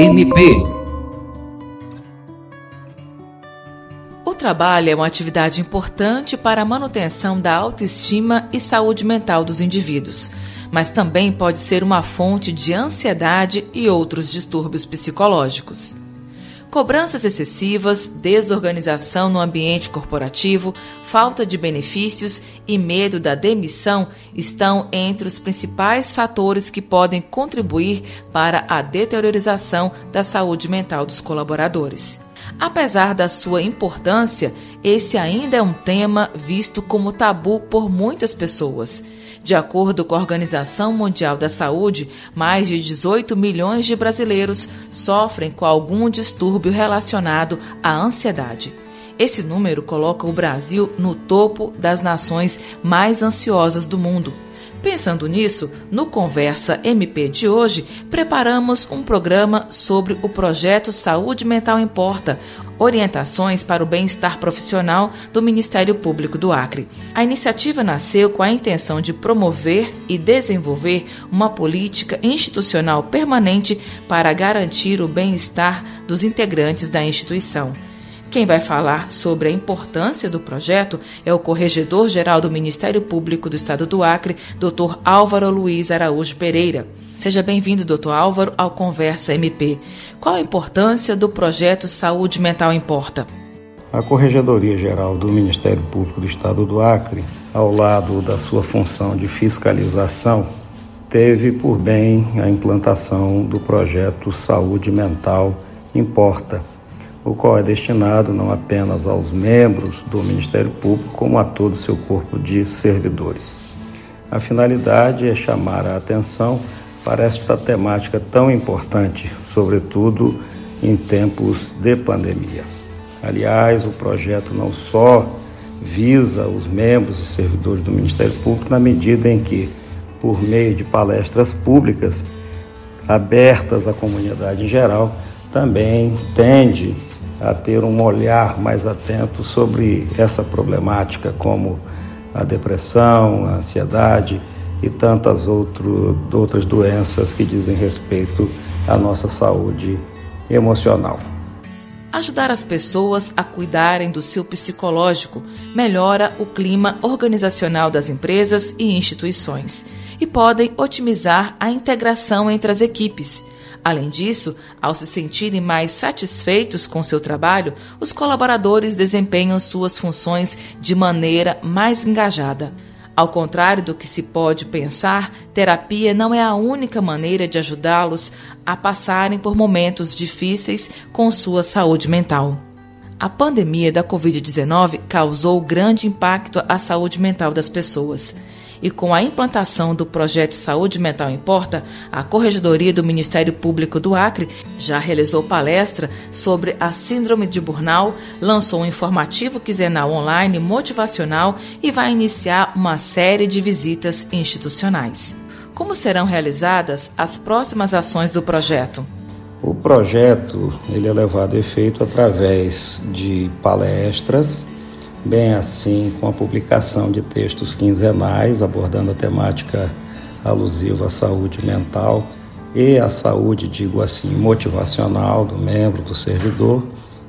MP. O trabalho é uma atividade importante para a manutenção da autoestima e saúde mental dos indivíduos, mas também pode ser uma fonte de ansiedade e outros distúrbios psicológicos. Cobranças excessivas, desorganização no ambiente corporativo, falta de benefícios e medo da demissão estão entre os principais fatores que podem contribuir para a deteriorização da saúde mental dos colaboradores. Apesar da sua importância, esse ainda é um tema visto como tabu por muitas pessoas. De acordo com a Organização Mundial da Saúde, mais de 18 milhões de brasileiros sofrem com algum distúrbio relacionado à ansiedade. Esse número coloca o Brasil no topo das nações mais ansiosas do mundo. Pensando nisso, no Conversa MP de hoje, preparamos um programa sobre o projeto Saúde Mental Importa, orientações para o bem-estar profissional do Ministério Público do Acre. A iniciativa nasceu com a intenção de promover e desenvolver uma política institucional permanente para garantir o bem-estar dos integrantes da instituição. Quem vai falar sobre a importância do projeto é o Corregedor-Geral do Ministério Público do Estado do Acre, Dr. Álvaro Luiz Araújo Pereira. Seja bem-vindo, Dr. Álvaro, ao Conversa MP. Qual a importância do projeto Saúde Mental Importa? A Corregedoria Geral do Ministério Público do Estado do Acre, ao lado da sua função de fiscalização, teve por bem a implantação do projeto Saúde Mental Importa o qual é destinado não apenas aos membros do Ministério Público, como a todo o seu corpo de servidores. A finalidade é chamar a atenção para esta temática tão importante, sobretudo em tempos de pandemia. Aliás, o projeto não só visa os membros e servidores do Ministério Público na medida em que, por meio de palestras públicas abertas à comunidade em geral, também tende a ter um olhar mais atento sobre essa problemática, como a depressão, a ansiedade e tantas outro, outras doenças que dizem respeito à nossa saúde emocional. Ajudar as pessoas a cuidarem do seu psicológico melhora o clima organizacional das empresas e instituições e podem otimizar a integração entre as equipes Além disso, ao se sentirem mais satisfeitos com seu trabalho, os colaboradores desempenham suas funções de maneira mais engajada. Ao contrário do que se pode pensar, terapia não é a única maneira de ajudá-los a passarem por momentos difíceis com sua saúde mental. A pandemia da Covid-19 causou grande impacto à saúde mental das pessoas e com a implantação do projeto Saúde Mental Importa, a Corregedoria do Ministério Público do Acre já realizou palestra sobre a Síndrome de Burnout, lançou um informativo quinzenal online motivacional e vai iniciar uma série de visitas institucionais. Como serão realizadas as próximas ações do projeto? O projeto ele é levado a efeito através de palestras, bem assim com a publicação de textos quinzenais abordando a temática alusiva à saúde mental e à saúde, digo assim, motivacional do membro, do servidor,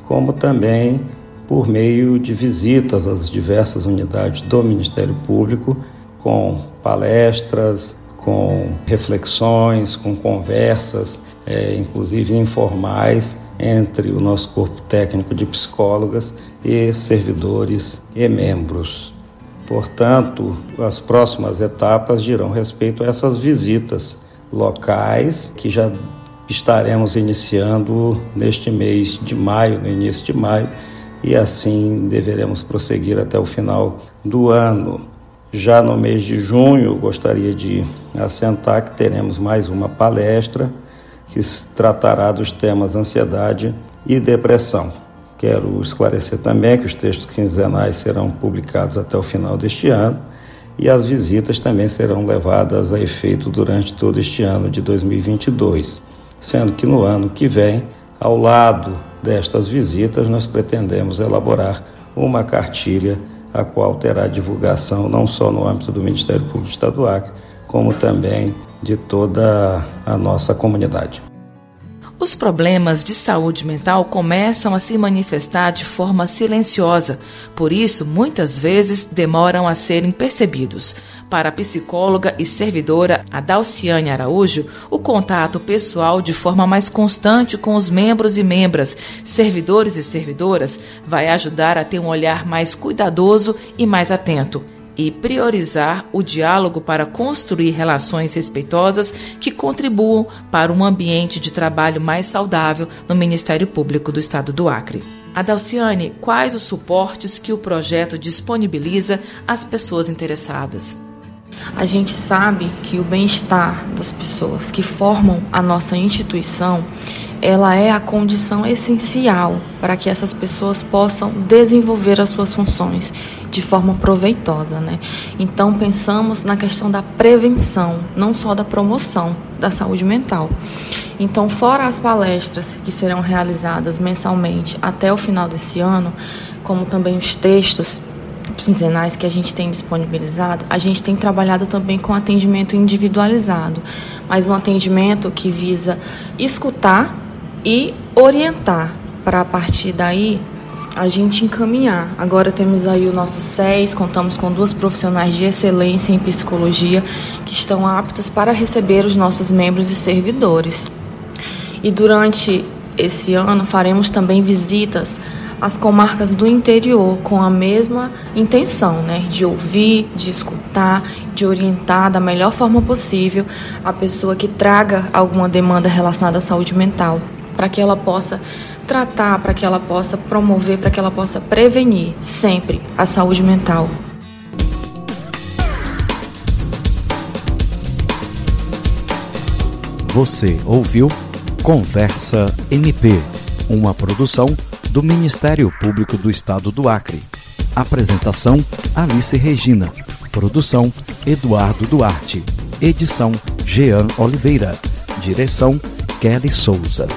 como também por meio de visitas às diversas unidades do Ministério Público, com palestras, com reflexões, com conversas, é, inclusive informais, entre o nosso corpo técnico de psicólogas e servidores e membros. Portanto, as próximas etapas dirão respeito a essas visitas locais que já estaremos iniciando neste mês de maio, no início de maio, e assim deveremos prosseguir até o final do ano. Já no mês de junho, gostaria de assentar que teremos mais uma palestra que tratará dos temas ansiedade e depressão. Quero esclarecer também que os textos quinzenais serão publicados até o final deste ano e as visitas também serão levadas a efeito durante todo este ano de 2022, sendo que no ano que vem, ao lado destas visitas, nós pretendemos elaborar uma cartilha a qual terá divulgação não só no âmbito do Ministério Público Estadual, como também de toda a nossa comunidade. Os problemas de saúde mental começam a se manifestar de forma silenciosa, por isso, muitas vezes demoram a serem percebidos. Para a psicóloga e servidora Adalciane Araújo, o contato pessoal de forma mais constante com os membros e membras, servidores e servidoras, vai ajudar a ter um olhar mais cuidadoso e mais atento e priorizar o diálogo para construir relações respeitosas que contribuam para um ambiente de trabalho mais saudável no Ministério Público do Estado do Acre. Adalciane, quais os suportes que o projeto disponibiliza às pessoas interessadas? A gente sabe que o bem-estar das pessoas que formam a nossa instituição ela é a condição essencial para que essas pessoas possam desenvolver as suas funções de forma proveitosa, né? Então pensamos na questão da prevenção, não só da promoção da saúde mental. Então, fora as palestras que serão realizadas mensalmente até o final desse ano, como também os textos quinzenais que a gente tem disponibilizado, a gente tem trabalhado também com atendimento individualizado, mas um atendimento que visa escutar e orientar para a partir daí a gente encaminhar. Agora temos aí o nosso SES, contamos com duas profissionais de excelência em psicologia que estão aptas para receber os nossos membros e servidores. E durante esse ano faremos também visitas às comarcas do interior com a mesma intenção, né, de ouvir, de escutar, de orientar da melhor forma possível a pessoa que traga alguma demanda relacionada à saúde mental para que ela possa tratar, para que ela possa promover, para que ela possa prevenir sempre a saúde mental. Você ouviu Conversa MP, uma produção do Ministério Público do Estado do Acre. Apresentação Alice Regina. Produção Eduardo Duarte. Edição Jean Oliveira. Direção Kelly Souza.